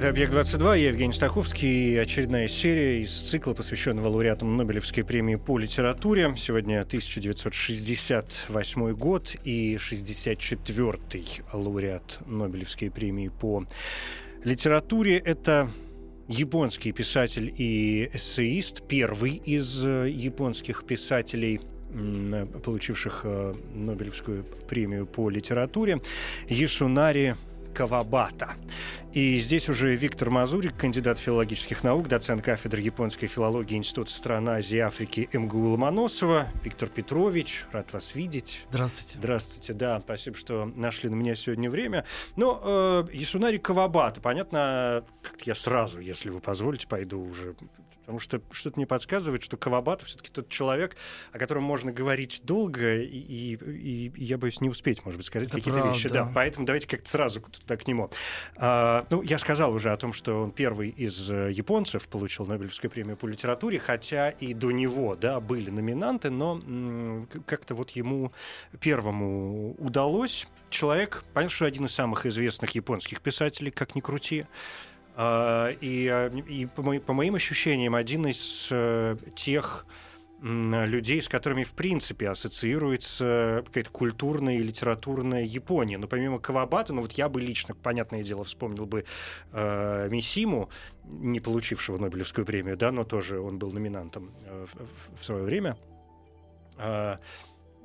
Это «Объект-22», я Евгений Стаховский. Очередная серия из цикла, посвященного лауреатам Нобелевской премии по литературе. Сегодня 1968 год и 64-й лауреат Нобелевской премии по литературе. Это японский писатель и эссеист, первый из э, японских писателей, получивших э, Нобелевскую премию по литературе, Ясунари Кавабата. И здесь уже Виктор Мазурик, кандидат филологических наук, доцент кафедры японской филологии Института стран Азии и Африки МГУ Ломоносова. Виктор Петрович, рад вас видеть. Здравствуйте. Здравствуйте, да, спасибо, что нашли на меня сегодня время. Ну, э, Ясунари Кавабата, понятно, как я сразу, если вы позволите, пойду уже Потому что что-то мне подсказывает, что Кавабата все-таки тот человек, о котором можно говорить долго, и, и, и я боюсь не успеть, может быть, сказать какие-то вещи. Да, поэтому давайте как-то сразу туда к нему. А, ну, я сказал уже о том, что он первый из э, японцев получил Нобелевскую премию по литературе, хотя и до него, да, были номинанты, но как-то вот ему первому удалось. Человек, понятно, что один из самых известных японских писателей, как ни крути. А, И, э, и по, по моим ощущениям, один из э, тех людей, с которыми, в принципе, ассоциируется какая-то культурная и литературная Япония. Но помимо Кавабата, ну вот я бы лично, понятное дело, вспомнил бы э, Мисиму, не получившего Нобелевскую премию, да, но тоже он был номинантом э, в, в- свое время. Э,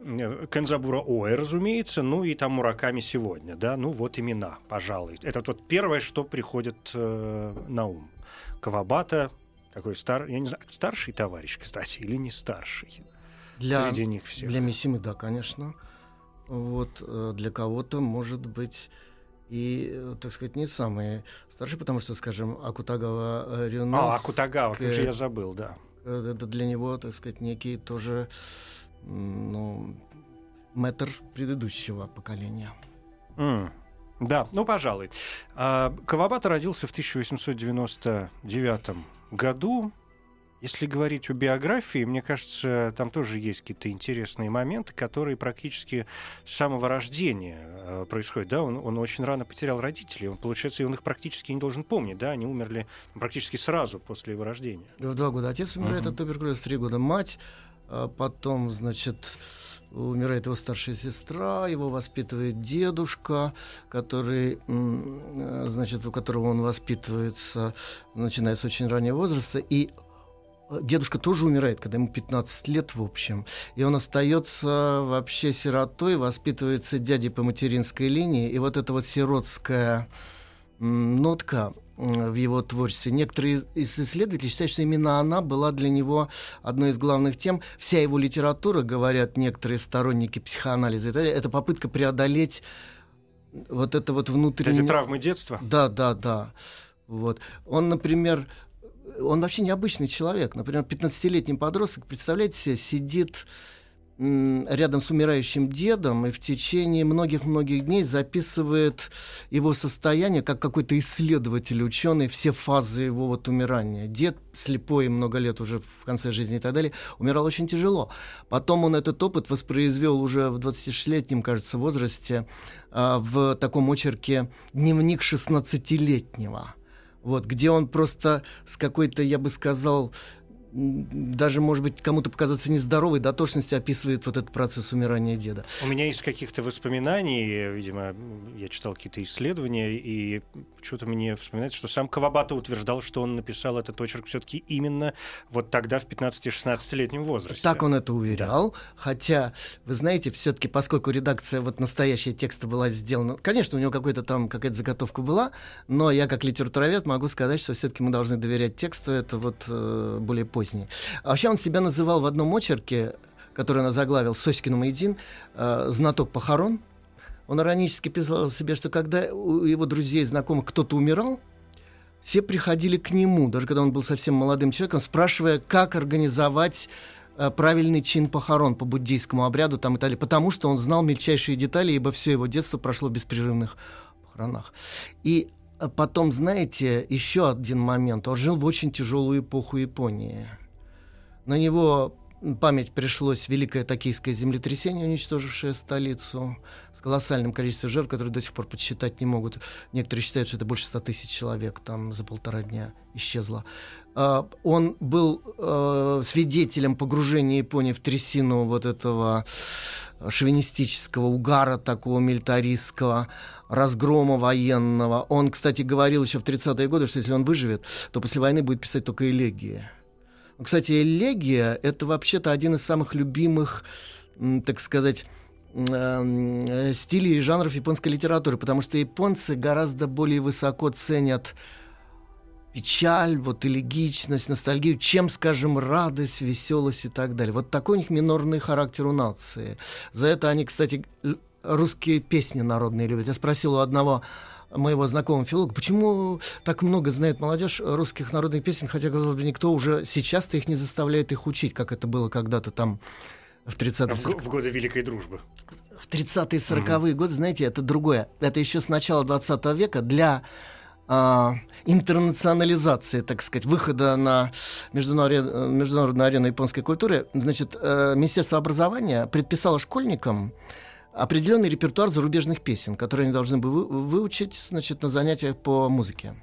Кензабура Оэ, разумеется, ну и там Мураками сегодня, да, ну вот имена, пожалуй. Это вот первое, что приходит э, на ум. Кавабата, такой стар, я не знаю, старший товарищ, кстати, или не старший Для, среди них всех. для Мисимы, да, конечно. Вот э, для кого-то, может быть, и, э, так сказать, не самый старший, потому что, скажем, Акутагава э, Рюнос... А, Акутагава, как же э, я забыл, да. э, Это для него, так сказать, некий тоже, ну, метр предыдущего поколения. М, Да, ну, пожалуй. А, Кавабата родился в 1899 году. Если говорить о биографии, мне кажется, там тоже есть какие-то интересные моменты, которые практически с самого рождения э, происходят. Да? Он, он очень рано потерял родителей. Он, получается, он их практически не должен помнить. Да? Они умерли практически сразу после его рождения. В два года отец умирает Мгм. от туберкулеза, в три года мать, потом, значит, умирает его старшая сестра, его воспитывает дедушка, который, значит, у которого он воспитывается, начиная с очень раннего возраста, и э, Дедушка тоже умирает, когда ему 15 лет, в общем. И он остается вообще сиротой, воспитывается дядей по материнской линии. И вот эта вот сиротская нотка в его творчестве. Некоторые из исследователей считают, что именно она была для него одной из главных тем. Вся его литература, говорят некоторые сторонники психоанализа, это, это попытка преодолеть вот это вот внутреннее... Эти травмы детства. Да, да, да. Вот. Он, например, он вообще необычный человек. Например, 15-летний подросток, представляете себе, сидит рядом с умирающим дедом и в течение многих-многих дней записывает его состояние, как какой-то исследователь, ученый, все фазы его вот умирания. Дед слепой, много лет уже в конце жизни и так далее, умирал очень тяжело. Потом он этот опыт воспроизвел уже в 26-летнем, кажется, возрасте а, в таком очерке «Дневник 16-летнего». Вот, где он просто с какой-то, я бы сказал, даже, может быть, кому-то показаться нездоровой дотошностью описывает вот этот процесс умирания деда. У меня есть каких-то воспоминаний, видимо, я читал какие-то исследования, и что-то мне вспоминается, что сам Кавабата утверждал, что он написал этот очерк все-таки именно вот тогда, в 15-16-летнем возрасте. Так он это уверял, хотя, вы знаете, все-таки, поскольку редакция вот настоящая текста была сделана, конечно, у него какой-то там какая-то заготовка была, но я как литературовед могу сказать, что все-таки мы должны доверять тексту, это вот э, более позднее. А вообще он себя называл в одном очерке, который он заглавил Сосикин Майдин, э, знаток похорон. Он иронически писал себе, что когда у его друзей и знакомых кто-то умирал, все приходили к нему, даже когда он был совсем молодым человеком, спрашивая, как организовать э, правильный чин похорон по буддийскому обряду там и далее, потому что он знал мельчайшие детали, ибо все его детство прошло в беспрерывных похоронах. И потом, знаете, еще один момент. Он жил в очень тяжелую эпоху Японии. На него память пришлось великое токийское землетрясение, уничтожившее столицу, с колоссальным количеством жертв, которые до сих пор подсчитать не могут. Некоторые считают, что это больше 100 тысяч человек там за полтора дня исчезло. Uh, он был uh, свидетелем погружения Японии в трясину вот этого шовинистического угара, такого милитаристского, разгрома военного. Он, кстати, говорил еще в 30-е годы, что если он выживет, то после войны будет писать только элегии. Кстати, элегия — это вообще-то один из самых любимых, так сказать, э, стилей и жанров японской литературы, потому что японцы гораздо более высоко ценят печаль, вот элегичность, ностальгию, чем, скажем, радость, веселость и так далее. Вот такой у них минорный характер у нации. За это они, кстати, русские песни народные любят. Я спросил у одного моего знакомого филолога, почему так много знает молодежь русских народных песен, хотя, казалось бы, никто уже сейчас-то их не заставляет их учить, как это было когда-то там в 30-е... В, в годы Великой Дружбы. В 30-е, 40-е угу. годы, знаете, это другое. Это еще с начала 20 века для а, интернационализации, так сказать, выхода на международную, международную арену японской культуры, значит, э, Министерство образования предписало школьникам определенный репертуар зарубежных песен, которые они должны были выучить значит, на занятиях по музыке.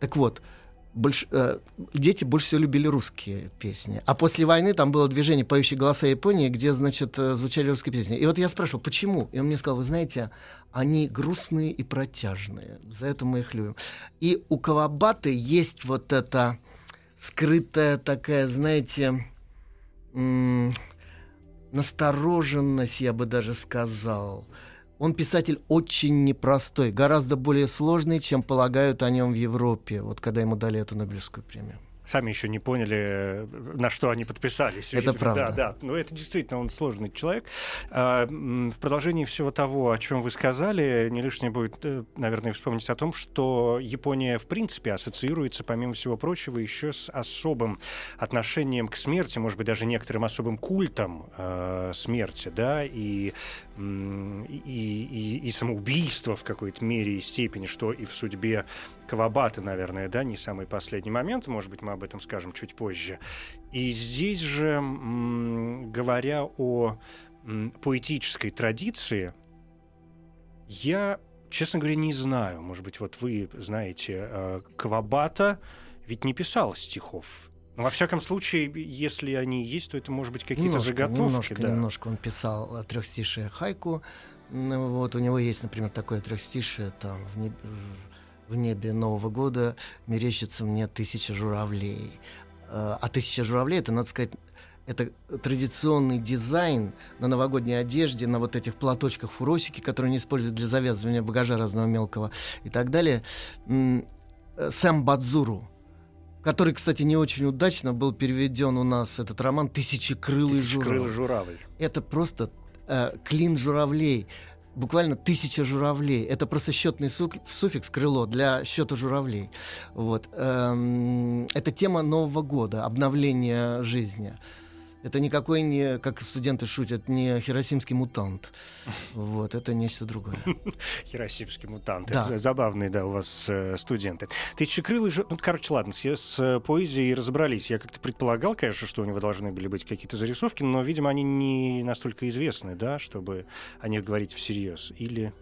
Так вот, больш, э, дети больше всего любили русские песни. А после войны там было движение «Поющие голоса Японии», где, значит, э, звучали русские песни. И вот я спрашивал, почему? И он мне сказал, вы знаете, они грустные и протяжные. За это мы их любим. И у Кавабаты есть вот эта скрытая такая, знаете, настороженность, я бы даже сказал. Он писатель очень непростой, гораздо более сложный, чем полагают о нем в Европе, вот когда ему дали эту Нобелевскую премию сами еще не поняли, на что они подписались. Это правда. Да, да. Но это действительно он сложный человек. А, в продолжении всего того, о чем вы сказали, не лишнее будет, э, наверное, вспомнить о том, что Япония, в принципе, ассоциируется, помимо всего прочего, еще с особым отношением к смерти, может быть, даже некоторым особым культом э, смерти, да, и, и, и, и самоубийство в какой-то мере и степени, что и в судьбе Кавабаты, наверное, да, не самый последний момент, может быть, мы об этом скажем чуть позже. И здесь же, говоря о поэтической традиции, я, честно говоря, не знаю. Может быть, вот вы знаете, э, Кавабата ведь не писал стихов. Но, во всяком случае, если они есть, то это, может быть, какие-то немножко, заготовки. Немножко, да. немножко он писал трехстишие хайку. Вот у него есть, например, такое трехстишие там в, неб в небе Нового года мерещится мне тысяча журавлей. Э, а тысяча журавлей, это, надо сказать, это традиционный дизайн на новогодней одежде, на вот этих платочках фуросики, которые они используют для завязывания багажа разного мелкого и так далее. Э, Сэм Бадзуру, который, кстати, не очень удачно был переведен у нас, этот роман «Тысячекрылый журавль». журавль. Это просто э, клин журавлей буквально тысяча журавлей. Это просто счетный суффикс крыло для счета журавлей. Вот. Эм, это тема Нового года, обновления жизни. Это никакой не, как студенты шутят, не хиросимский мутант. Вот, это нечто другое. Хиросимский мутант. Да. Это забавные, да, у вас э, студенты. Тысячекрылый же... Ну, короче, ладно, все с э, поэзией разобрались. Я как-то предполагал, конечно, что у него должны были быть какие-то зарисовки, но, видимо, они не настолько известны, да, чтобы о них говорить всерьез. Или...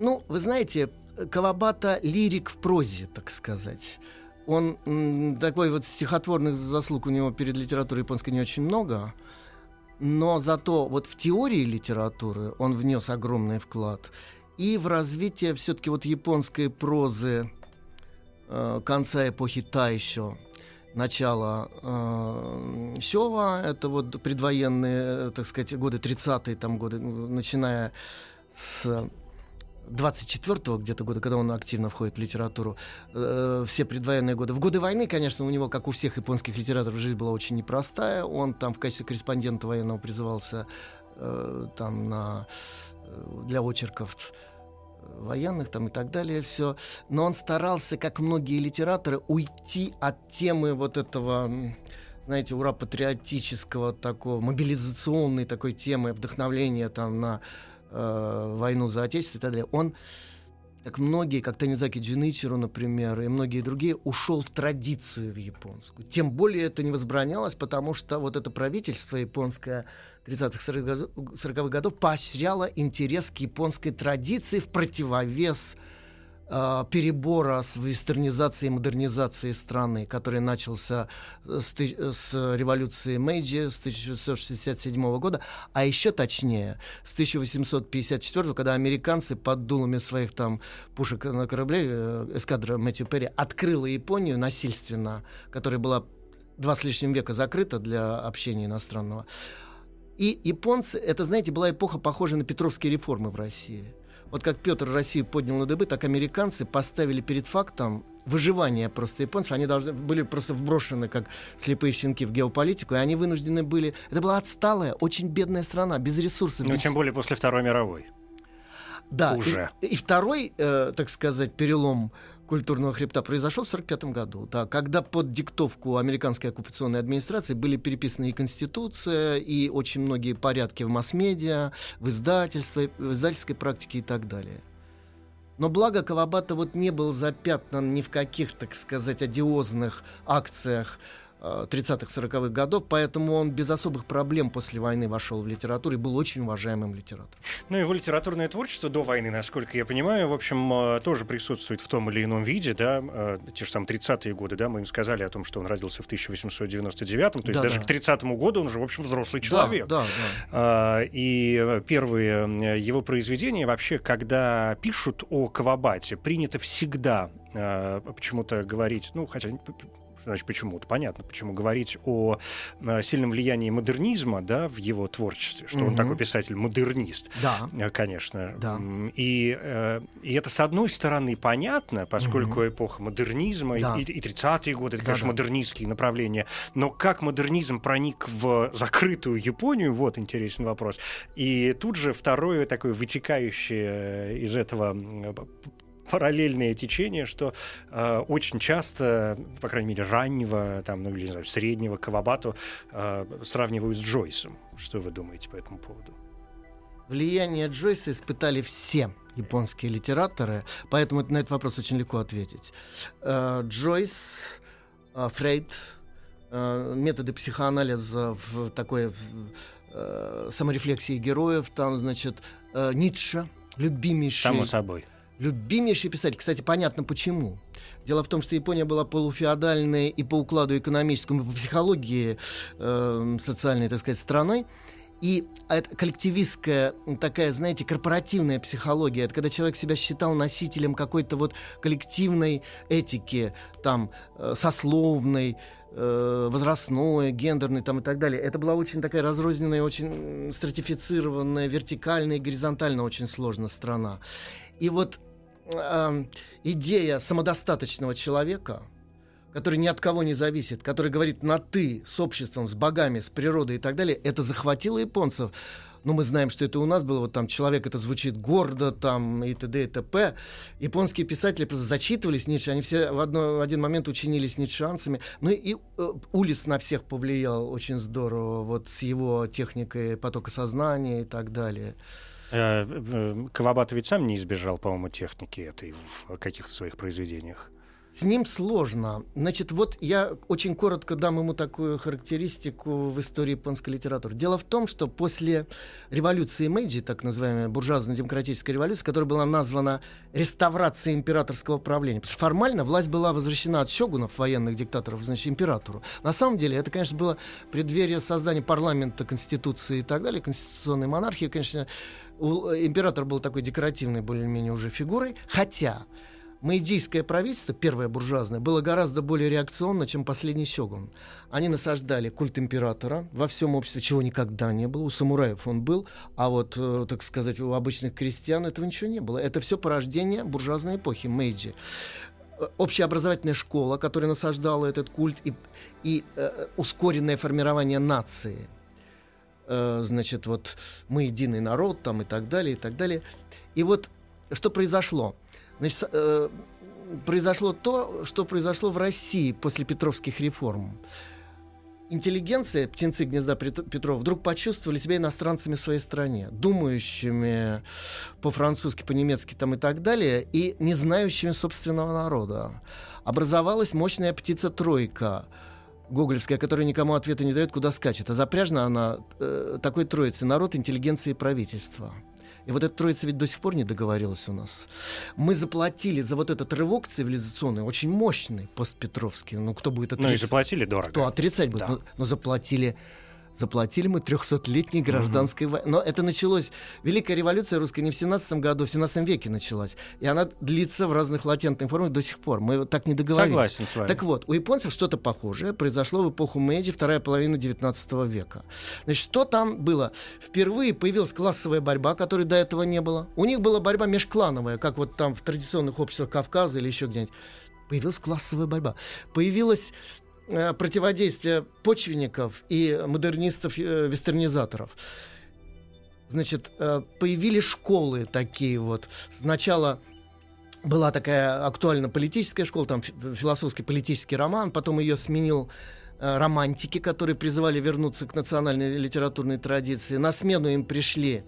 Ну, вы знаете, Кавабата лирик в прозе, так сказать он такой вот стихотворных заслуг у него перед литературой японской не очень много, но зато вот в теории литературы он внес огромный вклад. И в развитие все-таки вот японской прозы э, конца эпохи Тайшо, начала э, Сёва, это вот предвоенные, так сказать, годы 30-е там годы, начиная с 24-го где-то года, когда он активно входит в литературу, э, все предвоенные годы. В годы войны, конечно, у него, как у всех японских литераторов, жизнь была очень непростая. Он там в качестве корреспондента военного призывался э, там на, э, для очерков военных там и так далее, все. Но он старался, как многие литераторы, уйти от темы вот этого знаете, ура патриотического такого, мобилизационной такой темы, вдохновления там на э, войну за Отечество и так далее. Он как многие, как Танизаки Джиничеру, например, и многие другие, ушел в традицию в японскую. Тем более это не возбранялось, потому что вот это правительство японское 30-х, 40-х годов поощряло интерес к японской традиции в противовес перебора с вестернизацией и модернизацией страны, который начался с, с революции Мэйджи с 1967 года, а еще точнее с 1854, когда американцы под дулами своих там пушек на корабле, э, эскадра Мэтью Перри открыла Японию насильственно, которая была два с лишним века закрыта для общения иностранного. И японцы, это, знаете, была эпоха, похожая на Петровские реформы в России – вот как Петр Россию поднял на дыбы, так американцы поставили перед фактом выживания просто японцев. Они должны были просто вброшены, как слепые щенки, в геополитику, и они вынуждены были... Это была отсталая, очень бедная страна, без ресурсов. Ну, без... тем более после Второй мировой. Да, Уже. И, и второй, э, так сказать, перелом культурного хребта произошел в 1945 году, да, когда под диктовку американской оккупационной администрации были переписаны и Конституция, и очень многие порядки в масс-медиа, в издательстве, в издательской практике и так далее. Но благо Кавабата вот не был запятнан ни в каких, так сказать, одиозных акциях 30-х, 40-х годов, поэтому он без особых проблем после войны вошел в литературу и был очень уважаемым литератором. Ну, его литературное творчество до войны, насколько я понимаю, в общем, э, тоже присутствует в том или ином виде, да, э, те же самые 30-е годы, да, мы им сказали о том, что он родился в 1899-м, то есть Да, даже да. к 30-му году он же, в общем, взрослый человек. Да, да, да. А, И первые э, его произведения вообще, когда пишут о Кавабате, принято всегда э, почему-то говорить, ну, хотя значит почему-то, понятно, почему говорить о э, сильном влиянии модернизма, да, в его творчестве, что он Мгм. такой писатель-модернист. Да. Э, Конечно. Да. И, э, и это, с одной стороны, понятно, поскольку эпоха модернизма и- Да. и, и 30-е годы, это, Да, конечно, да. модернистские направления. Но как модернизм проник в закрытую Японию, вот интересный вопрос. И тут же второе такое вытекающее из этого параллельное течение, что э, очень часто, по крайней мере, раннего, там, ну, или, не знаю, среднего Кавабату э, сравнивают с Джойсом. Что вы думаете по этому поводу? Влияние Джойса испытали все японские литераторы, поэтому на этот вопрос очень легко ответить. Э, Джойс, э, Фрейд, э, методы психоанализа в такой э, саморефлексии героев, там, значит, э, Ницше, любимейший, Само собой. Любимейший писатель. Кстати, понятно почему. Дело в том, что Япония была полуфеодальной и по укладу экономическому, и по психологии э, социальной, так сказать, страной. И это коллективистская, такая, знаете, корпоративная психология. Это когда человек себя считал носителем какой-то вот коллективной этики, там, э, сословной, э, возрастной, гендерной там, и так далее. Это была очень такая разрозненная, очень стратифицированная, вертикальная и горизонтально очень сложная страна. И вот эм, идея самодостаточного человека, который ни от кого не зависит, который говорит на «ты» с обществом, с богами, с природой и так далее, это захватило японцев. Ну, мы знаем, что это у нас было, вот там человек, это звучит гордо, там, и т.д. и т.п. Японские писатели просто зачитывались Ницше, они все в, одно, в один момент учинились ницшеанцами. Ну и э, Улис на всех повлиял очень здорово, вот с его техникой потока сознания и так далее. Э, э, Кавабата ведь сам не избежал, по-моему, техники этой в каких-то своих произведениях. С ним сложно. Значит, вот я очень коротко дам ему такую характеристику в истории японской литературы. Дело в том, что после революции Мэйджи, так называемой буржуазно-демократической революции, которая была названа реставрацией императорского правления, потому что формально власть была возвращена от сёгунов, военных диктаторов, значит, императору. На самом деле, это, конечно, было преддверие создания парламента, конституции и так далее, конституционной монархии, конечно, император был такой декоративной более-менее уже фигурой, хотя Мэйдийское правительство, первое буржуазное, было гораздо более реакционно, чем последний сёгун. Они насаждали культ императора во всем обществе, чего никогда не было. У самураев он был, а вот, э, так сказать, у обычных крестьян этого ничего не было. Это все порождение буржуазной эпохи Мэйджи. Э, Общеобразовательная школа, которая насаждала этот культ, и, и э, ускоренное формирование нации. Э, значит, вот мы единый народ, там и так далее, и так далее. И вот что произошло? Значит, э, произошло то, что произошло в России после Петровских реформ. Интеллигенция, птенцы гнезда Пет- Петрова, вдруг почувствовали себя иностранцами в своей стране, думающими по-французски, по-немецки там и так далее, и не знающими собственного народа. Образовалась мощная птица-тройка, гоголевская, которая никому ответа не дает, куда скачет. А запряжена она э, такой троицей народ, интеллигенция и правительство. И вот эта троица ведь до сих пор не договорилась у нас. Мы заплатили за вот этот рывок цивилизационный, очень мощный, постпетровский. Ну, кто будет Ну и отрицать? заплатили дорого. Кто отрицать будет? Да. Но, но заплатили Заплатили мы 300-летней гражданской войны. Но это началось... Великая революция русская не в 17 году, в 17 веке началась. И она длится в разных латентных формах до сих пор. Мы вот так не договорились. Согласен с вами. Так вот, у японцев что-то похожее произошло в эпоху Мэйджи, вторая половина 19 века. Значит, что там было? Впервые появилась классовая борьба, которой до этого не было. У них была борьба межклановая, как вот там в традиционных обществах Кавказа или еще где-нибудь. Появилась классовая борьба. Появилась э, противодействие почвенников и модернистов-вестернизаторов. Значит, э, появились школы такие вот. Сначала была такая актуально политическая школа, там фи- философский политический роман, потом ее сменил э, романтики, которые призывали вернуться к национальной литературной традиции. На смену им пришли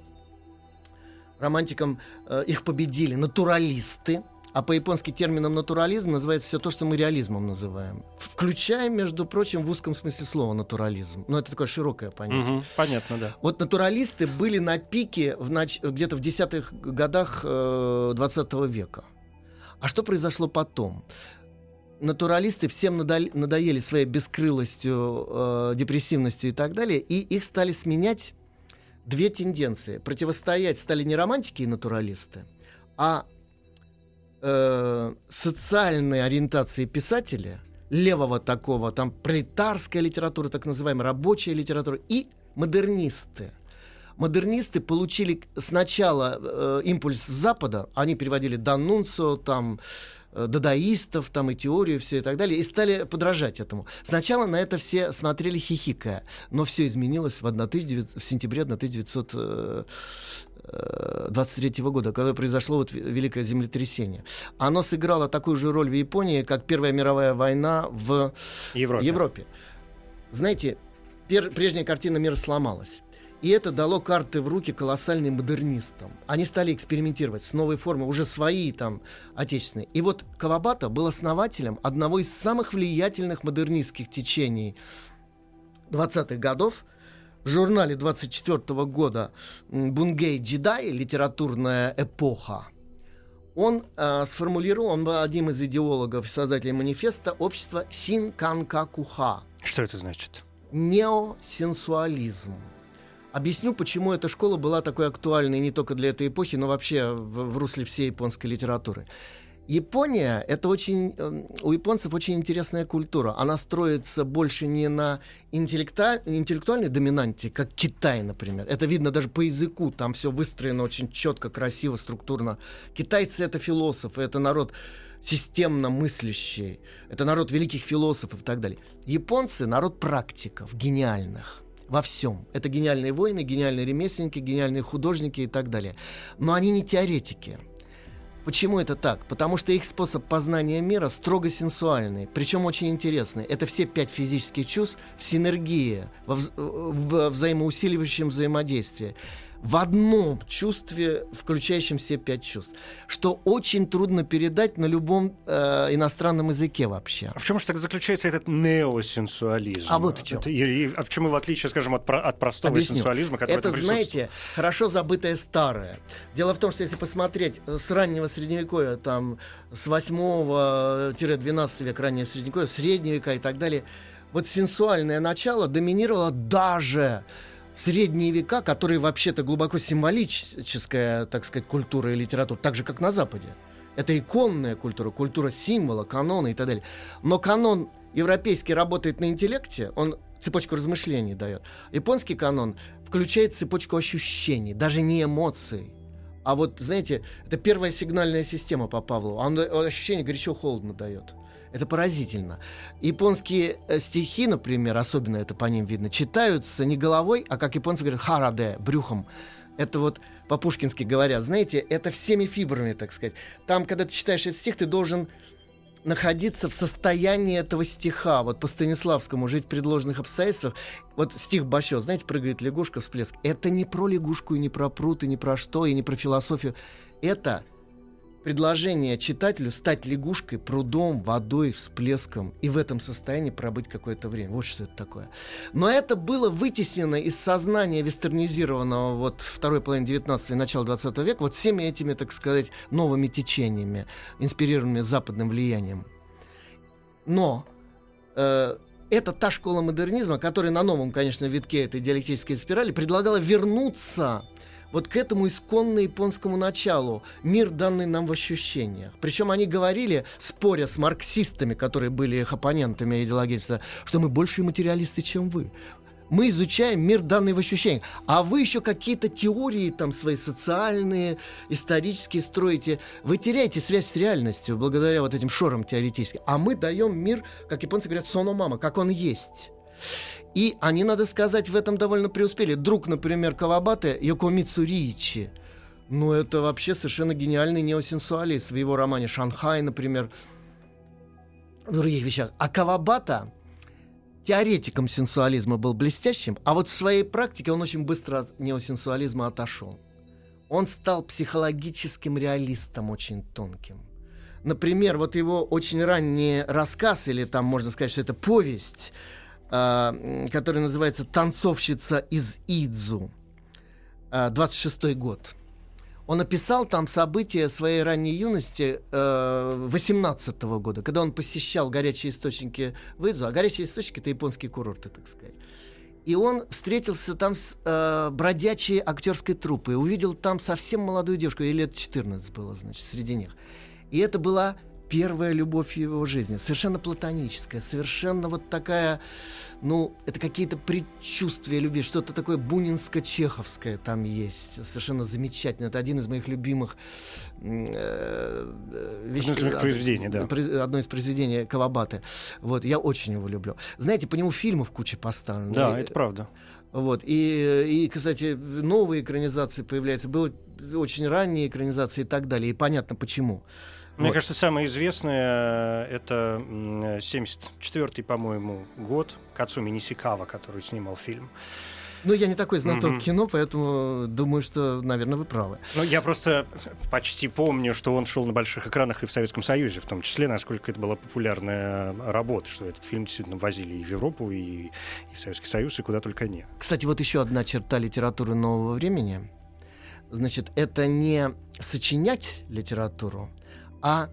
романтикам, э, их победили натуралисты, а по-японски термином натурализм называется все то, что мы реализмом называем. Включая, между прочим, в узком смысле слова натурализм. Но это такое широкое понятие. Мгм, Понятно, да. Вот натуралисты были на пике в нач- где-то в десятых годах э, 20 века. А что произошло Натуралисты всем надо- надоели своей бескрылостью, э, депрессивностью и так далее, и их стали сменять две тенденции. Противостоять стали не романтики и натуралисты, а э, социальной ориентации писателя, левого такого, там пролетарская литература, так называемая рабочая литература, и модернисты. Модернисты получили сначала э, импульс с Запада, они переводили Данунцио, там, э, дадаистов, там и теорию, все и так далее, и стали подражать этому. Сначала на это все смотрели хихикая, но все изменилось в, 1900 в сентябре 1923 года, когда произошло вот ве- великое землетрясение. Оно сыграло такую же роль в Японии, как Первая мировая война в Европе. Европе. Знаете, пер- прежняя картина мира сломалась. И это дало карты в руки колоссальным модернистам. Они стали экспериментировать с новой формой, уже свои там отечественные. И вот Кавабата был основателем одного из самых влиятельных модернистских течений 20-х годов. В журнале 24 года Бунгей Джедай «Литературная эпоха» он э, сформулировал, он был одним из идеологов и создателей манифеста общества Синканкакуха Что это значит? неосенсуализм. Объясню, почему эта школа была такой актуальной не только для этой эпохи, но вообще в, в русле всей японской литературы. Япония — это очень... эм, У японцев очень интересная культура. Она строится больше не на интеллекта- интеллектуальной доминанте, как Китай, например. Это видно даже по языку. Там все выстроено очень четко, красиво, структурно. Китайцы — это философы, это народ системно мыслящий. Это народ великих философов и так далее. Японцы — народ практиков, гениальных во всем. Это гениальные воины, гениальные ремесленники, гениальные художники и так далее. Но они не теоретики. Почему это так? Потому что их способ познания мира строго сенсуальный, причем очень интересный. Это все пять физических чувств в синергии, во вз- в взаимоусиливающем взаимодействии. В одном чувстве, включающем все пять чувств. Что очень трудно передать на любом э, иностранном языке вообще. А в чем же так заключается этот неосенсуализм? А вот в чем. Это- и- и- а в чем его отличие, скажем, от, от простого Объясню. сенсуализма, который Это, знаете, хорошо забытое старое. Дело в том, что если посмотреть э, с раннего средневековья, там с 8-12 века раннее средневековье, средние века и так далее, вот сенсуальное начало доминировало даже средние века, которые вообще-то глубоко символическая, так сказать, культура и литература, так же, как на Западе. Это иконная культура, культура символа, канона и так далее. Но канон европейский работает на интеллекте, он цепочку размышлений дает. Японский канон включает цепочку ощущений, даже не эмоций. А вот, знаете, это первая сигнальная система по Павлову. Он он ощущение горячо-холодно дает. Это поразительно. Японские э, стихи, например, особенно это по ним видно, читаются не головой, а, как японцы говорят, хараде, брюхом. Это вот по-пушкински говорят, знаете, это всеми фибрами, так сказать. Там, когда ты читаешь этот стих, ты должен находиться в состоянии этого стиха. Вот по Станиславскому «Жить в предложенных обстоятельствах». Вот стих Бащо, знаете, прыгает лягушка, всплеск. Это не про лягушку, и не про пруд, и не про что, и не про философию. Это предложение читателю стать лягушкой, прудом, водой, всплеском и в этом состоянии пробыть какое-то время. Вот что это такое. Но это было вытеснено из сознания вестернизированного вот второй половины 19 и начала 20 века вот всеми этими, так сказать, новыми течениями, инспирированными западным влиянием. Но э, это та школа модернизма, которая на новом, конечно, витке этой диалектической спирали предлагала вернуться вот к этому исконно японскому началу, мир данный нам в ощущениях. Причем они говорили, споря с марксистами, которые были их оппонентами идеологически, что мы больше материалисты, чем вы. Мы изучаем мир данный в ощущениях, а вы еще какие-то теории там свои социальные, исторические строите. Вы теряете связь с реальностью благодаря вот этим шорам теоретическим. А мы даем мир, как японцы говорят, соно мама, как он есть. И они, надо сказать, в этом довольно преуспели. Друг, например, Кавабаты, Йокомицу Ричи. Ну, это вообще совершенно гениальный неосенсуалист в его романе «Шанхай», например, в других вещах. А Кавабата теоретиком сенсуализма был блестящим, а вот в своей практике он очень быстро от неосенсуализма отошел. Он стал психологическим реалистом очень тонким. Например, вот его очень ранний рассказ, или там можно сказать, что это повесть – э, который называется «Танцовщица из Идзу», э, 26 год. Он описал там события своей ранней юности э, 18 -го года, когда он посещал горячие источники в Идзу, а горячие источники — это японские курорты, так сказать. И он встретился там с э, бродячей актерской труппой, увидел там совсем молодую девушку, ей лет 14 было, значит, среди них. И это была первая любовь в его жизни, совершенно платоническая, совершенно вот такая, ну, это какие-то предчувствия любви, что-то такое бунинско-чеховское там есть, совершенно замечательно. Это один из моих любимых э, вещей. Одно из произведений, да. Одно из произведений Кавабаты. Вот, я очень его люблю. Знаете, по нему фильмов куча поставлено. Да, и, это правда. Вот. И, и, кстати, новые экранизации появляются. Было очень ранние экранизации и так далее. И понятно почему. Мне вот. кажется, самое известное э, это 74-й, по-моему, год Кацуми Нисикава, который снимал фильм. Ну, я не такой знаток mm-hmm. кино, поэтому думаю, что, наверное, вы правы. Ну, я просто почти помню, что он шел на больших экранах и в Советском Союзе, в том числе, насколько это была популярная работа, что этот фильм действительно возили и в Европу, и, и в Советский Союз, и куда только не. Кстати, вот еще одна черта литературы нового времени. Значит, это не сочинять литературу, а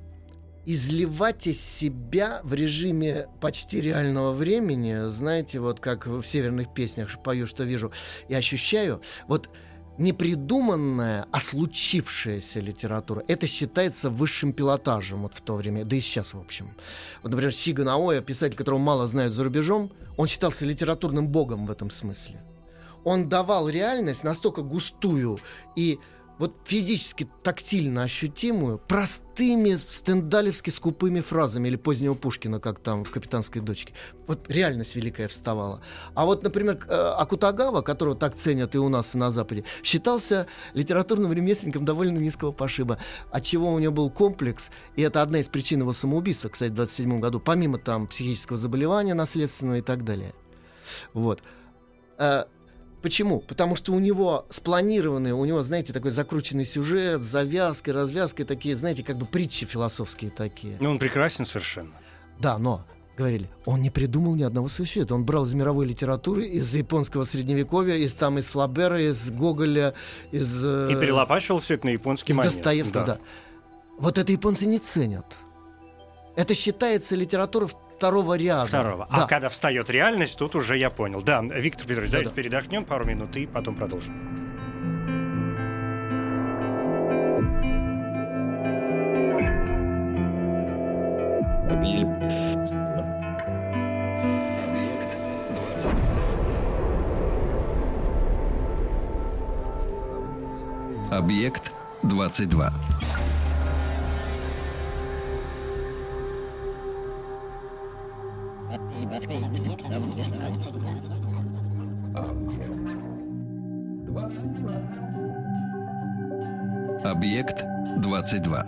изливать из себя в режиме почти реального времени, знаете, вот как в северных песнях пою, что вижу и ощущаю, вот не придуманная, а случившаяся литература. Это считается высшим пилотажем вот в то время, да и сейчас, в общем. Вот, например, Сига Наоя, писатель, которого мало знают за рубежом, он считался литературным богом в этом смысле. Он давал реальность настолько густую и вот физически тактильно ощутимую, простыми стендалевски скупыми фразами или позднего Пушкина, как там в «Капитанской дочке». Вот реальность великая вставала. А вот, например, э, Акутагава, которого так ценят и у нас, и на Западе, считался литературным ремесленником довольно низкого пошиба, от чего у него был комплекс, и это одна из причин его самоубийства, кстати, в 27 году, помимо там психического заболевания наследственного и так далее. Вот. Почему? Потому что у него спланированный, у него, знаете, такой закрученный сюжет с завязкой, развязкой, такие, знаете, как бы притчи философские такие. Ну, он прекрасен совершенно. Да, но говорили, он не придумал ни одного сюжета. Он брал из мировой литературы, из японского средневековья, из там из Флабера, из Гоголя, из... Э, И перелопачивал все это на японский из манер. Достоевского, да. да. Вот это японцы не ценят. Это считается литература второго ряда. Второго. А да. А когда встает реальность, тут уже я понял. Да, Виктор Петрович, да, давайте да. передохнем пару минут и потом продолжим. Объект 22. Объект 22.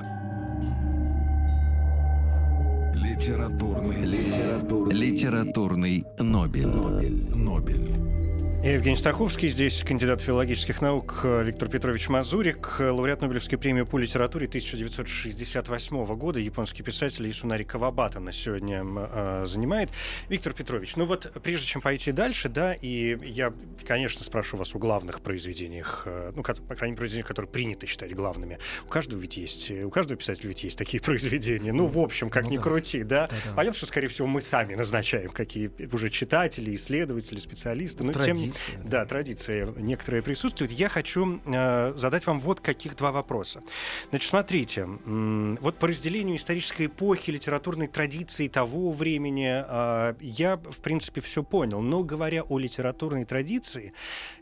Литературный, литературный, Литературный Нобель. Нобель. Нобель. Евгений Стаховский, здесь кандидат филологических наук э, Виктор Петрович Мазурик, э, лауреат Нобелевской премии по литературе 1968 года, японский писатель Исунари Кавабата нас сегодня э, занимает. Виктор Петрович, ну вот прежде чем пойти дальше, да, и я, конечно, спрошу вас о главных произведениях, э, ну, по крайней мере, произведениях, которые принято считать главными. У каждого ведь есть, у каждого писателя ведь есть такие произведения. Ну, в общем, как Ну ни да. крути, да. Да-да. Понятно, что, скорее всего, мы сами назначаем, какие уже читатели, исследователи, специалисты. Но тем не Традиция, да. да, традиция некоторая присутствует. Я хочу э, задать вам вот каких два вопроса. Значит, смотрите, м, вот по разделению исторической эпохи, литературной традиции того времени, э, я, в принципе, все понял. Но говоря о литературной традиции,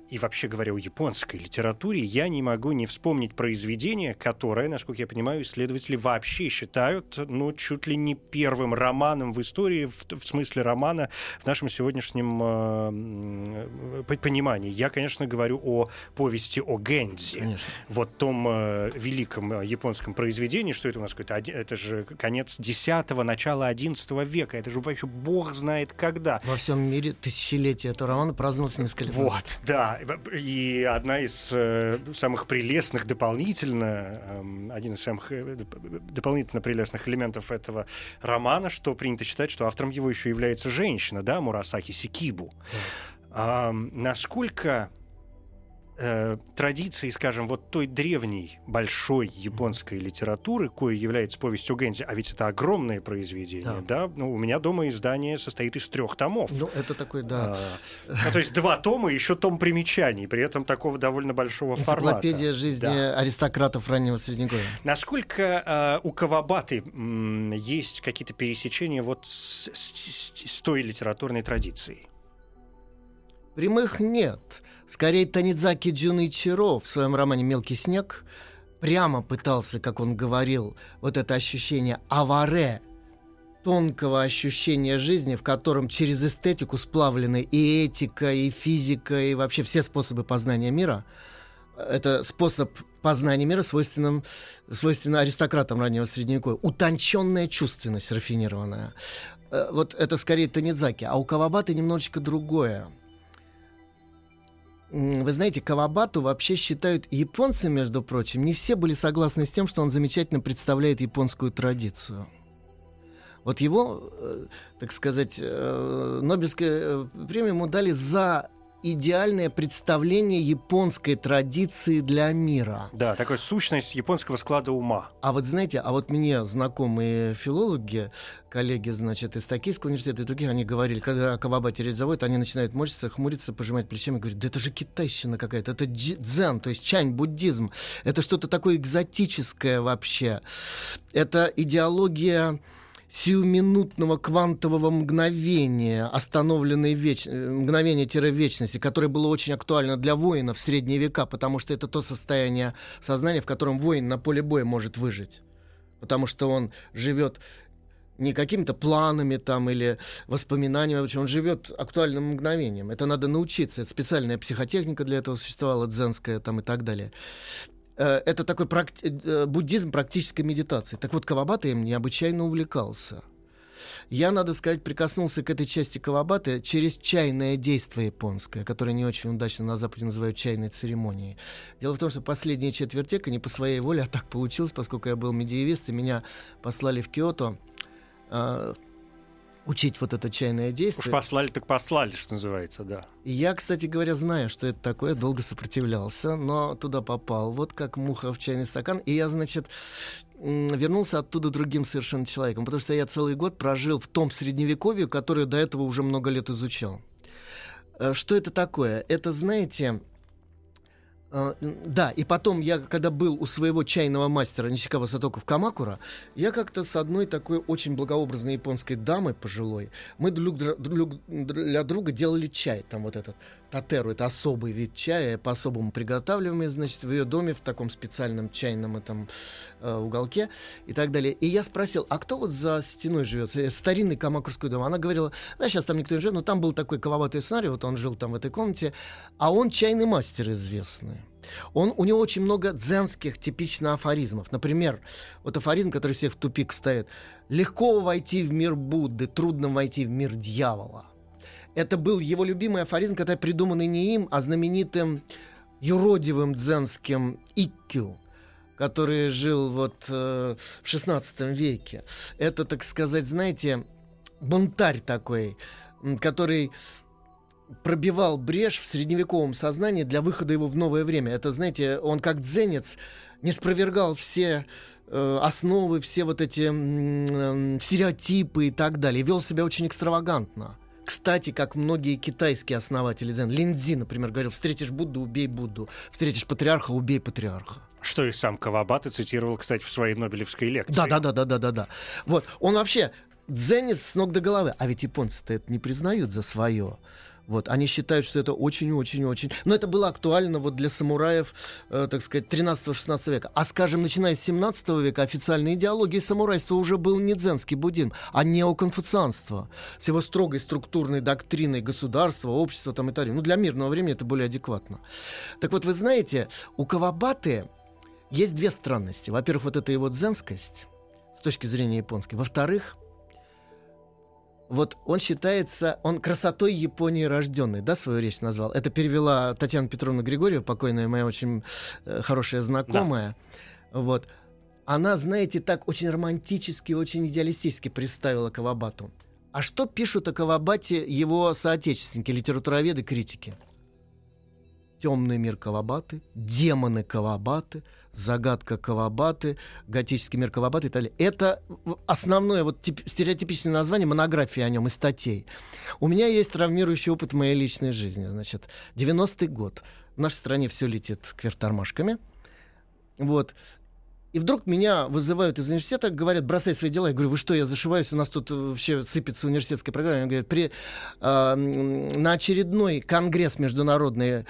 и вообще говоря о японской литературе, я не могу не вспомнить произведение, которое, насколько я понимаю, исследователи вообще считают, ну, чуть ли не первым романом в истории, в, в смысле романа в нашем сегодняшнем э, понимании. Я, конечно, говорю о повести о Гэнзи. Конечно. Вот том э, великом э, японском произведении, что это у нас какой-то, оди- это же конец X, начало XI века, это же вообще бог знает когда. Во всем мире тысячелетие этого романа праздновалось несколько лет. Вот, да. И одна из э, самых прелестных дополнительно, эм, один из самых э, доп- дополнительно прелестных элементов этого романа, что принято считать, что автором его еще является женщина, да, Мурасаки Сикибу. Ам, насколько э, традиции, скажем, вот той древней большой японской литературы, кое является повесть Гэнзи, а ведь это огромное произведение, да? Ну, у меня дома издание состоит из трех томов. Ну, это такой, да. А, ну, то есть два тома, и еще том примечаний, при этом такого довольно большого формата. Энциклопедия жизни Да. аристократов раннего средневековья. Насколько а, у Кавабаты м, есть какие-то пересечения вот с, с- с- с той литературной традицией? Прямых нет. Скорее, Танидзаки Джуничиро в своем романе «Мелкий снег» прямо пытался, как он говорил, вот это ощущение аваре, тонкого ощущения жизни, в котором через эстетику сплавлены и этика, и физика, и вообще все способы познания мира. Это способ познания мира, свойственным, свойственно аристократам раннего средневековья. Утонченная чувственность, рафинированная. Э, Вот это скорее Танидзаки. А у Кавабаты немножечко другое. Вы знаете, Кавабату вообще считают японцы, между прочим. Не все были согласны с тем, что он замечательно представляет японскую традицию. Вот его, э, так сказать, э, Нобелевскую э, премию ему дали за идеальное представление японской традиции для мира. Да, такая сущность японского склада ума. А вот знаете, а вот мне знакомые филологи, коллеги, значит, из Токийского университета и других, они говорили, когда о Кавабате речь они начинают морщиться, хмуриться, пожимать плечами, говорят, да это же китайщина какая-то, это дзен, то есть чань-буддизм, это что-то такое экзотическое вообще. Это идеология сиюминутного квантового мгновения, остановленной веч... э, мгновения-вечности, которое было очень актуально для воина в средние века, потому что это то состояние сознания, в котором воин на поле боя может выжить. Потому что он живет не какими-то планами там или воспоминаниями, вообще он живет актуальным мгновением. Это надо научиться. Это специальная психотехника для этого существовала, дзенская там и так далее. Э, Это такой практи- э, буддизм практической медитации. Так вот, Кавабата им необычайно увлекался. Я, надо сказать, прикоснулся к этой части Кавабаты через чайное действие японское, которое не очень удачно на Западе называют чайной церемонией. Дело в том, что последние четверть не по своей воле, а так получилось, поскольку я был медиевист, и меня послали в Киото а, учить вот это чайное Уж действие. послали, так послали, что называется, да. И Я, кстати говоря, знаю, что это такое, долго сопротивлялся, но туда попал, вот как муха в чайный стакан. И я, значит, вернулся оттуда другим совершенно человеком, потому что я целый год прожил в том средневековье, которое до этого уже много лет изучал. Э, Что это такое? Это, знаете, да, и потом я, когда был у своего чайного мастера Нищикава Сатоку в Камакура, я как-то с одной такой очень благообразной японской дамой пожилой, мы друг друг для друга делали чай, там вот этот Татеру это особый вид чая, по-особому приготавливаемый, значит, в ее доме в таком специальном чайном этом э, уголке и так далее. И я спросил, а кто вот за стеной живет? Э, Старинный Камакурской дом. Она говорила, да, сейчас там никто не живет, но там был такой кововатый сценарий, вот он жил там в этой комнате, а он чайный мастер известный. Он, у него очень много дзенских типично афоризмов. Например, вот афоризм, который всех в тупик ставит. «Легко войти в мир Будды, трудно войти в мир дьявола». Это был его любимый афоризм, который придуманный не им, а знаменитым юродивым дзенским Иккю, который жил вот э, в 16 веке. Это, так сказать, знаете, бунтарь такой, который пробивал брешь в средневековом сознании для выхода его в новое время. Это, знаете, он как дзенец не спровергал все э, основы, все вот эти э, стереотипы и так далее. Вел себя очень экстравагантно. Кстати, как многие китайские основатели дзен, Линдзи, например, говорил, встретишь Будду, убей Будду, встретишь патриарха, убей патриарха. Что и сам Кавабата цитировал, кстати, в своей Нобелевской лекции. Да, да, да, да, да, да, да. Вот, он вообще дзенец с ног до головы. А ведь японцы-то это не признают за свое. Вот, они считают, что это очень-очень-очень... Но это было актуально вот для самураев, э, так сказать, 13-16 века. А, скажем, начиная с 17 века официальной идеологией самурайства уже был не дзенский буддизм, а неоконфуцианство. С его строгой структурной доктриной государства, общества там и так далее. Ну, для мирного времени это более адекватно. Так вот, вы знаете, у Кавабаты есть две странности. Во-первых, вот эта его дзенскость с точки зрения японской. Во-вторых, вот он считается, он красотой Японии рожденный, да, свою речь назвал. Это перевела Татьяна Петровна Григорьева, покойная моя очень э, хорошая знакомая. Да. Вот. Она, знаете, так очень романтически, очень идеалистически представила Кавабату. А что пишут о Кавабате его соотечественники, литературоведы, критики? Темный мир Кавабаты, демоны Кавабаты, загадка Кавабаты, готический мир Кавабаты и так далее. Это основное вот тип, стереотипичное название монографии о нем и статей. У меня есть травмирующий опыт моей личной жизни. Значит, 90-й год. В нашей стране все летит кверх тормашками. Вот. И вдруг меня вызывают из университета, говорят, бросай свои дела. Я говорю, вы что, я зашиваюсь, у нас тут вообще сыпется университетская программа. Они говорят, при, э, на очередной конгресс международный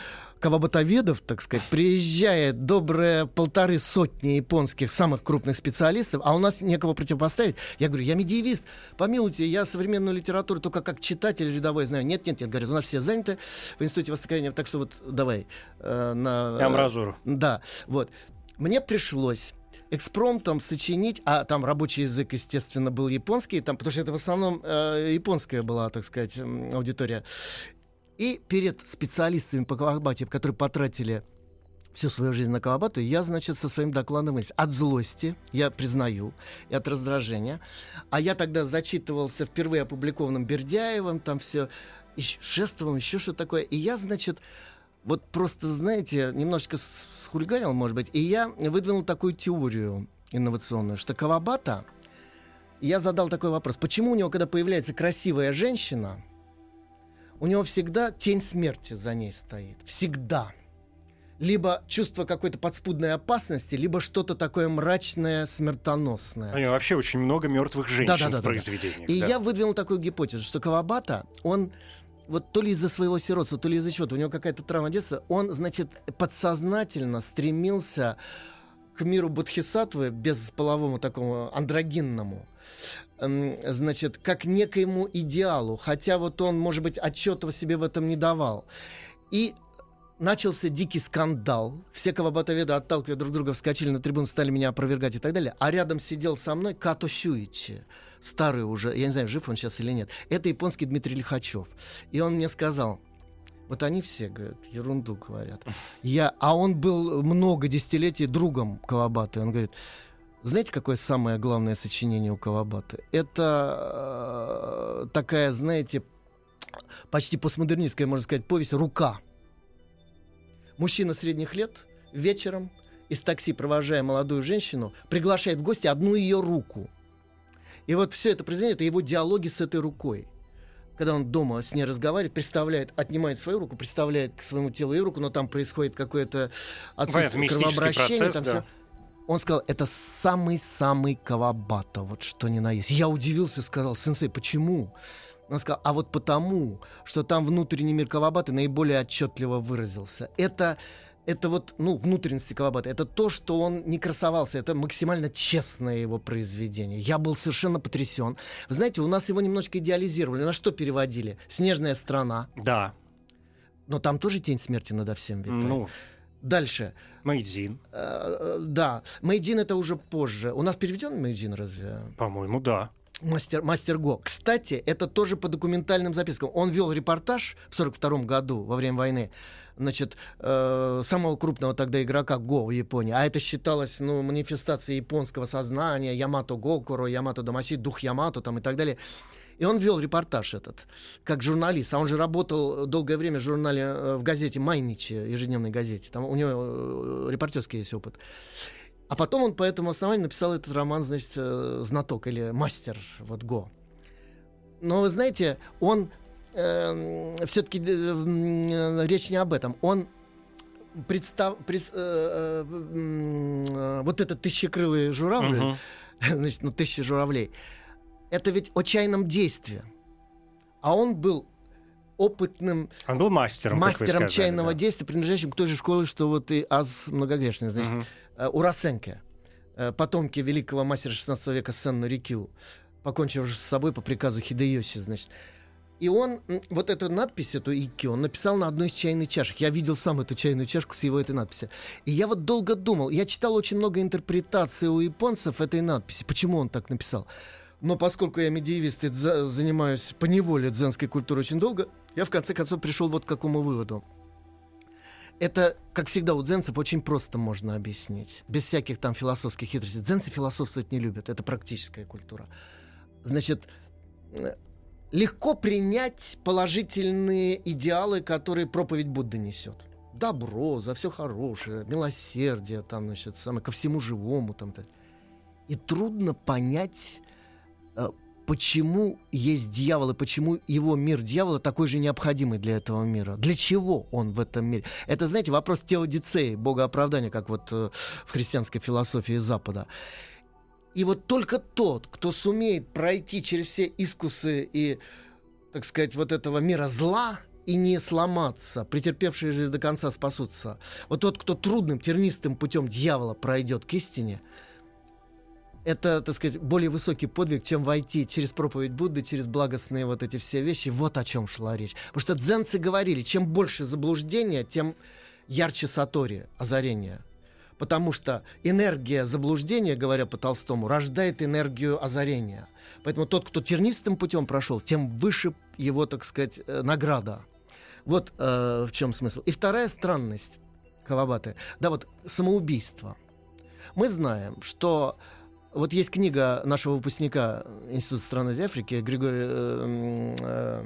кавабатоведов, так сказать, приезжает добрые полторы сотни японских самых крупных специалистов, а у нас некого противопоставить. Я говорю, я медиевист, помилуйте, я современную литературу только как читатель рядовой знаю. Нет, нет, нет, говорят, у нас все заняты в Институте Востоковедения, так что вот давай. Э, на, э, Амразуру. Да, вот. Мне пришлось экспромтом сочинить, а там рабочий язык, естественно, был японский, там, потому что это в основном э, японская была, так сказать, аудитория. И перед специалистами по Кавабате, которые потратили всю свою жизнь на Кавабату, я, значит, со своим докладом от злости, я признаю, и от раздражения. А я тогда зачитывался впервые опубликованным Бердяевым, там все, Шестовым, еще что такое. И я, значит, вот просто, знаете, немножечко схулиганил, может быть, и я выдвинул такую теорию инновационную, что Кавабата, я задал такой вопрос, почему у него, когда появляется красивая женщина, у него всегда тень смерти за ней стоит. Всегда. Либо чувство какой-то подспудной опасности, либо что-то такое мрачное, смертоносное. У него вообще очень много мертвых женщин да, да, да, в произведениях. И да. я выдвинул такую гипотезу, что Кавабата, он вот то ли из-за своего сиротства, то ли из-за чего-то, у него какая-то травма детства, он, значит, подсознательно стремился к миру Бодхисаттвы, без половому такому андрогинному, значит, как некоему идеалу, хотя вот он, может быть, отчета себе в этом не давал. И начался дикий скандал. Все кавабатоведы, отталкивая друг друга, вскочили на трибуну, стали меня опровергать и так далее. А рядом сидел со мной Като Сюичи старый уже, я не знаю, жив он сейчас или нет, это японский Дмитрий Лихачев. И он мне сказал, вот они все, говорят, ерунду говорят. Я, а он был много десятилетий другом Кавабаты. Он говорит, знаете, какое самое главное сочинение у Кавабаты? Это э, такая, знаете, почти постмодернистская, можно сказать, повесть «Рука». Мужчина средних лет вечером из такси, провожая молодую женщину, приглашает в гости одну ее руку. И вот все это произведение, это его диалоги с этой рукой. Когда он дома с ней разговаривает, представляет, отнимает свою руку, представляет к своему телу ее руку, но там происходит какое-то отсутствие кровообращения. Процесс, там да. все. Он сказал, это самый-самый Кавабата, вот что ни на есть. Я удивился, сказал, сенсей, почему? Он сказал, а вот потому, что там внутренний мир Кавабаты наиболее отчетливо выразился. Это это вот, ну, внутренности Кавабата, это то, что он не красовался, это максимально честное его произведение. Я был совершенно потрясен. Вы знаете, у нас его немножечко идеализировали. На что переводили? «Снежная страна». Да. Но там тоже тень смерти надо всем витает. Ну, Дальше. Мэйдзин, Э, э, да, Мэйдин это уже позже. У нас переведен Мэйдин разве? по-моему, да. Мастер, мастер Го. Кстати, это тоже по документальным запискам. Он вел репортаж в 42 году во время войны значит, э, самого крупного тогда игрока Го в Японии. А это считалось ну, манифестацией японского сознания, Ямато Гокуро, Ямато Дамаси, дух Ямато там, и так далее. И он вел репортаж этот, как журналист. А он же работал долгое время в журнале, э, в газете «Майничи», ежедневной газете. Там у него э, репортерский есть опыт. А потом он по этому основанию написал этот роман, значит, э, «Знаток» или «Мастер», вот «Го». Но вы знаете, он все-таки речь не об этом. Он представ, прис, э, э, э, вот этот тысячекрылый журавль, Мгм. значит, ну, тысяча журавлей, это ведь о чайном действии. А он был опытным Он был мастером, мастером сказали, чайного да. действия, принадлежащим к той же школе, что вот и Аз многогрешный, значит, Урасенко, э, потомки великого мастера 16 века Сенна Рикю, покончившего с собой по приказу Хидеоси, значит. И он, вот эту надпись, эту Ики, он написал на одной из чайных чашек. Я видел сам эту чайную чашку с его этой надписью. И я вот долго думал, я читал очень много интерпретаций у японцев этой надписи, почему он так написал. Но поскольку я медиевист и дза- занимаюсь поневоле дзенской культурой очень долго, я в конце концов пришел вот к какому выводу. Это, как всегда, у дзенцев очень просто можно объяснить. Без всяких там философских хитростей. Дзенцы философствовать не любят. Это практическая культура. Значит, э, легко принять положительные идеалы, которые проповедь Будды несет. Добро, за все хорошее, милосердие, там, значит, самое, ко всему живому. Там, так. И трудно понять, почему есть дьявол и почему его мир дьявола такой же необходимый для этого мира. Для чего он в этом мире? Это, знаете, вопрос теодицеи, богооправдания, как вот э, в христианской философии Запада. И вот только тот, кто сумеет пройти через все искусы и, так сказать, вот этого мира зла и не сломаться, претерпевшие жизнь до конца спасутся. Вот тот, кто трудным, тернистым путем дьявола пройдет к истине, это, так сказать, более высокий подвиг, чем войти через проповедь Будды, через благостные вот эти все вещи. Вот о чем шла речь. Потому что дзенцы говорили, чем больше заблуждения, тем ярче сатори, озарение. Потому что энергия заблуждения, говоря по Толстому, рождает энергию озарения. Поэтому тот, кто тернистым путем прошел, тем выше его, так сказать, э, награда. Вот э, в чем смысл. И вторая странность Кавабаты. Да, вот самоубийство. Мы знаем, что вот есть книга нашего выпускника Института стран Азии Африки Григория э, э,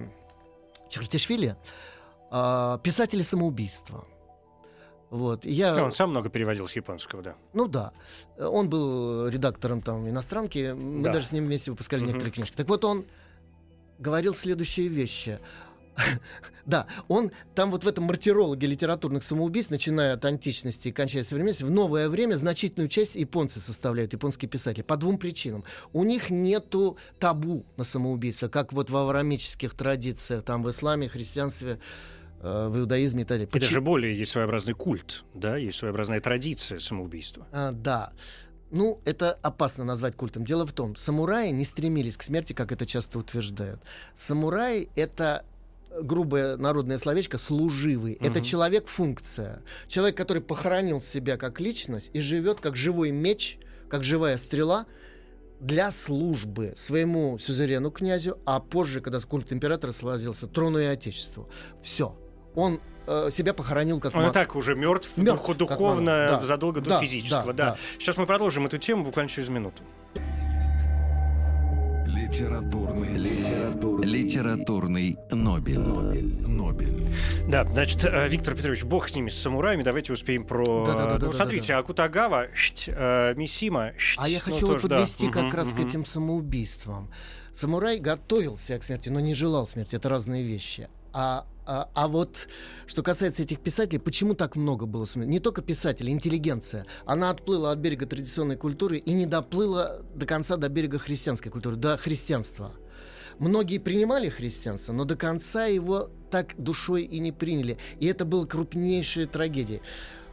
Чертишвили э, «Писатели самоубийства». Вот. Я, Да, Он сам много переводил с японского, да. ну да, он был редактором там иностранки, мы Да. даже с ним вместе выпускали некоторые книжки. Так вот он говорил следующие вещи. Да, он там вот в этом мартирологе литературных самоубийств, начиная от античности и кончая современностью, в новое время значительную часть японцы составляют, японские писатели, по двум причинам. У них нету табу на самоубийство, как вот в авраамических традициях, там в исламе, христианстве, э, в иудаизме и так далее. И даже более есть своеобразный культ, да, есть своеобразная традиция самоубийства. А, да. Ну, это опасно назвать культом. Дело в том, самураи не стремились к смерти, как это часто утверждают. Самураи — это грубое народное словечко служивый. Это Мгм. человек-функция. Человек, который похоронил себя как личность и живет как живой меч, как живая стрела для службы своему сюзерену князю, а позже, когда культ императора сложился, трону и отечеству. Все. Он э, себя похоронил как Он и ма- так уже мертв, Мертв, духовно, монах, да. задолго до Да, физического. да, Да, да. Сейчас мы продолжим эту тему буквально через минуту. Литературный, литературный, Литературный Нобель. Нобель. Нобель. Да, значит, э, Виктор Петрович, бог с ними, с самураями. Давайте успеем про... Ну, смотрите, Акутагава, э, Мисима. А я ну, хочу вот тоже, да. подвести как Мгм, раз к мгм. этим самоубийствам. Самурай готовился к смерти, но не желал смерти. Это разные вещи. А, а, а вот что касается этих писателей, почему так много было? Не только писатели, интеллигенция. Она отплыла от берега традиционной культуры и не доплыла до конца до берега христианской культуры, до христианства. многие принимали христианство, но до конца его так душой и не приняли. И это была крупнейшая трагедия.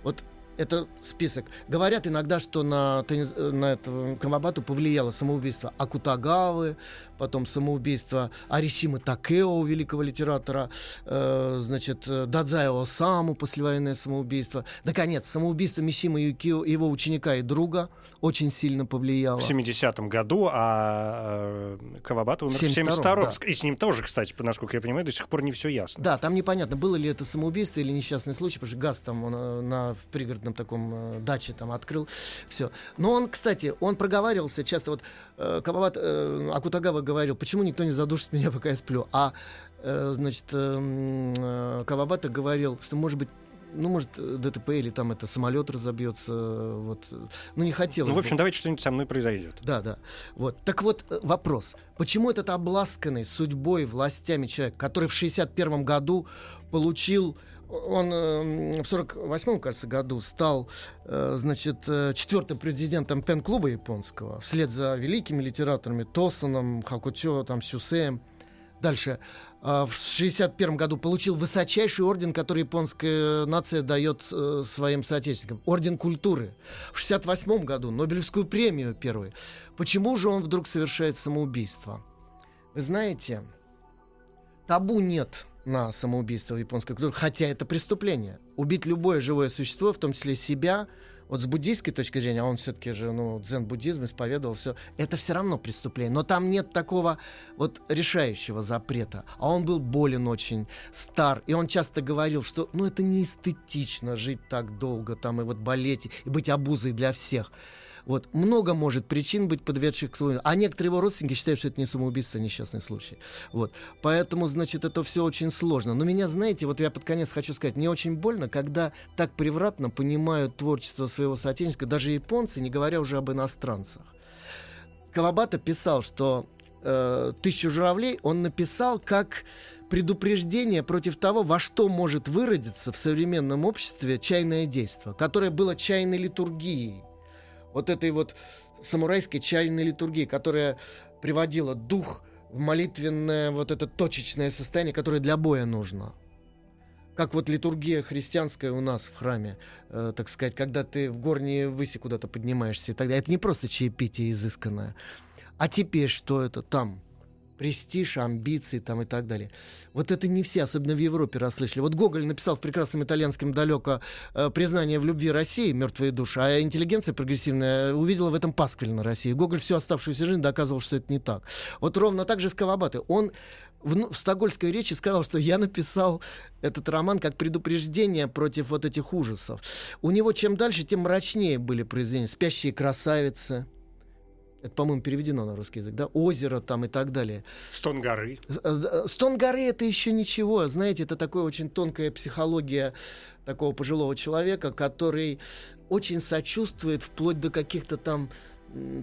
Вот это список. Говорят иногда, что на, на этого Камабату повлияло самоубийство Акутагавы, потом самоубийство Арисимы Такео, великого литератора, э, значит, Дадзао Саму, послевоенное самоубийство. Наконец, самоубийство Мисима Юкио, его ученика и друга, очень сильно повлияло. В 70-м году, а э, Кавабата умер в 72-м. Да. И с ним тоже, кстати, насколько я понимаю, до сих пор не все ясно. Да, там непонятно, было ли это самоубийство или несчастный случай, потому что газ там он, э, на, в пригородном таком э, даче там открыл. Все. Но он, кстати, он проговаривался часто. Вот э, Кавабат, э, Акутагава говорил, почему никто не задушит меня, пока я сплю. А, значит, э, э, Кавабата говорил, что, может быть, ну, может, ДТП или там это самолет разобьется, вот, ну, не хотел. Ну, в общем, давайте что-нибудь со мной произойдет. Да, да. Вот. Так вот, э, вопрос. Почему этот обласканный судьбой, властями человек, который в 61 году получил он э, в 48 кажется, году стал, э, значит, четвертым президентом пен-клуба японского, вслед за великими литераторами Тосоном, Хакучо, там, Сюсеем. Дальше. А, в 1961 году получил высочайший орден, который японская нация дает э, своим соотечественникам. Орден культуры. В 1968 году Нобелевскую премию первую. Почему же он вдруг совершает самоубийство? Вы знаете, табу нет на самоубийство в японской культуре, хотя это преступление. Убить любое живое существо, в том числе себя, вот с буддийской точки зрения, а он все-таки же, ну, дзен-буддизм исповедовал все, это все равно преступление. Но там нет такого вот решающего запрета. А он был болен очень, стар, и он часто говорил, что, ну, это не эстетично жить так долго, там, и вот болеть, и быть обузой для всех. Вот. Много может причин быть подведших к своему. А некоторые его родственники считают, что это не самоубийство, а несчастный случай. Вот. Поэтому, значит, это все очень сложно. Но меня, знаете, вот я под конец хочу сказать, мне очень больно, когда так превратно понимают творчество своего соотечественника, даже японцы, не говоря уже об иностранцах. Кавабата писал, что э, «Тысячу журавлей» он написал как предупреждение против того, во что может выродиться в современном обществе чайное действие, которое было чайной литургией вот этой вот самурайской чайной литургии, которая приводила дух в молитвенное вот это точечное состояние, которое для боя нужно. Как вот литургия христианская у нас в храме, э, так сказать, когда ты в горние выси куда-то поднимаешься и так далее. Это не просто чаепитие изысканное. А теперь что это там? Престиж, амбиции там и так далее. Вот это не все, особенно в Европе, расслышали. Вот Гоголь написал в прекрасном итальянском далеко э, признание в любви России, мертвые души, а интеллигенция прогрессивная увидела в этом пасквиль на России. Гоголь всю оставшуюся жизнь доказывал, что это не так. Вот ровно так же с Кавабаты. Он в, ну, в стокгольской речи сказал, что я написал этот роман как предупреждение против вот этих ужасов. У него чем дальше, тем мрачнее были произведения. «Спящие красавицы», это, по-моему, переведено на русский язык, да, озеро там и так далее. Стон горы. Э, Стон горы это еще ничего, знаете, это такая очень тонкая психология такого пожилого человека, который очень сочувствует вплоть до каких-то там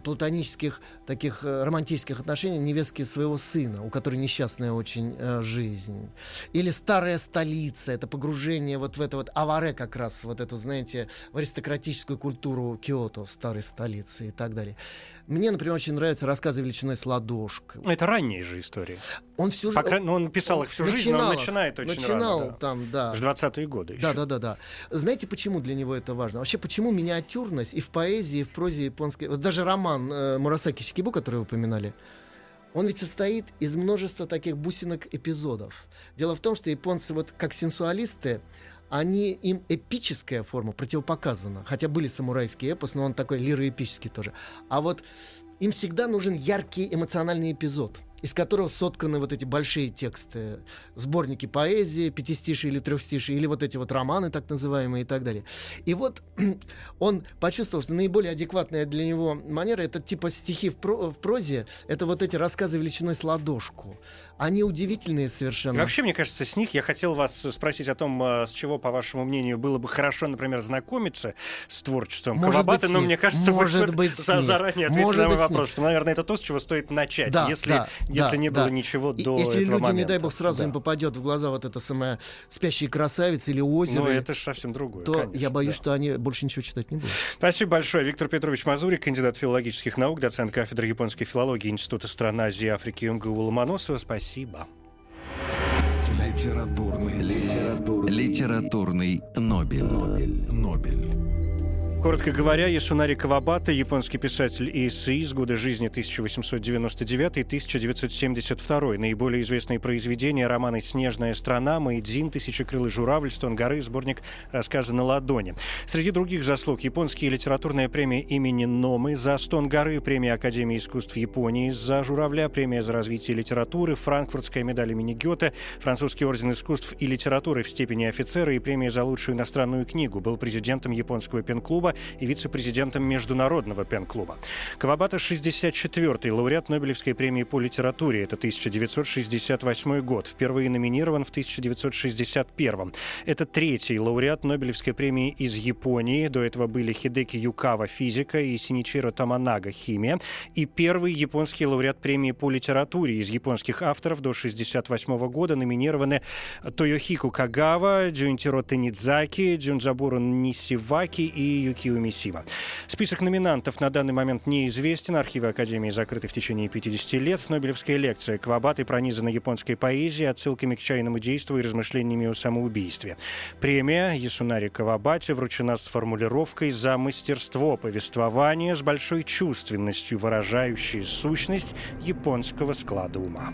платонических таких э, романтических отношений невестки своего сына, у которой несчастная очень э, жизнь. Или старая столица, это погружение вот в это вот аваре как раз, вот эту, знаете, в аристократическую культуру Киото, старой столицы и так далее. Мне, например, очень нравятся рассказы величиной с ладошкой. Это ранние же истории. Он всю жизнь... Покра... Ну, он писал он их всю жизнь, но он начинает очень начинал рано. Да. там, да. 20-е годы Да, да, да, да. Знаете, почему для него это важно? Вообще, почему миниатюрность и в поэзии, и в прозе японской... Вот даже роман э, Мурасаки Сикибу, который вы упоминали, он ведь состоит из множества таких бусинок эпизодов. Дело в том, что японцы, вот как сенсуалисты, они, им эпическая форма противопоказана. Хотя были самурайские эпос, но он такой лироэпический тоже. А вот им всегда нужен яркий эмоциональный эпизод – из которого сотканы вот эти большие тексты, сборники поэзии, пятистишие или трехстишие, или вот эти вот романы так называемые и так далее. И вот он почувствовал, что наиболее адекватная для него манера это типа стихи в, про в прозе, это вот эти рассказы величиной с ладошку. Они удивительные совершенно. Вообще, мне кажется, с них я хотел вас спросить о том, а, с чего, по вашему мнению, было бы хорошо, например, знакомиться с творчеством Может Кавабаты, но мне кажется, Может вы быть за, заранее ответили Может на мой вопрос, что, наверное, это то, с чего стоит начать. Да, Если да. если да, не было да. ничего И- до Если этого люди, момента. не дай бог, сразу Да. им попадет в глаза вот эта самая спящая красавица или озеро, Ну, это же совсем другое, то конечно, я боюсь, да. что они больше ничего читать не будут. Спасибо большое. Виктор Петрович Мазурик, кандидат филологических наук, доцент кафедры японской филологии Института стран Азии и Африки МГУ Ломоносова. Спасибо. Литературный, литературный, Литературный Нобель. Нобель. Нобель. Коротко говоря, Ясунари Кавабата, японский писатель и эссеист года жизни 1899-1972. Наиболее известные произведения — романы «Снежная страна», «Мэйдзин», «Тысячекрылый журавль», «Стон горы», сборник «Рассказы на ладони». Среди других заслуг японские литературная премия имени Номы за «Стон горы», премия Академии искусств Японии за «Журавля», премия за развитие литературы, франкфуртская медаль имени Гёте, французский орден искусств и литературы в степени офицера и премия за лучшую иностранную книгу. Был президентом японского пен-клуба и вице-президентом Международного пен-клуба. Кавабата 64-й лауреат Нобелевской премии по литературе. Это 1968 год. Впервые номинирован в 1961. Это третий лауреат Нобелевской премии из Японии. До этого были Хидеки Юкава «Физика» и Синичиро Таманага «Химия». И первый японский лауреат премии по литературе. Из японских авторов до 1968 года номинированы Тойохику Кагава, Джунтиро Танидзаки, Джунджабуру Нисиваки и Юкио Мисима. Список номинантов на данный момент неизвестен. Архивы Академии закрыты в течение 50 лет. Нобелевская лекция Кавабаты пронизана японской поэзией, отсылками к чайному действу и размышлениями о самоубийстве. Премия Ясунари Кавабате вручена с формулировкой «За мастерство повествования с большой чувственностью, выражающей сущность японского склада ума».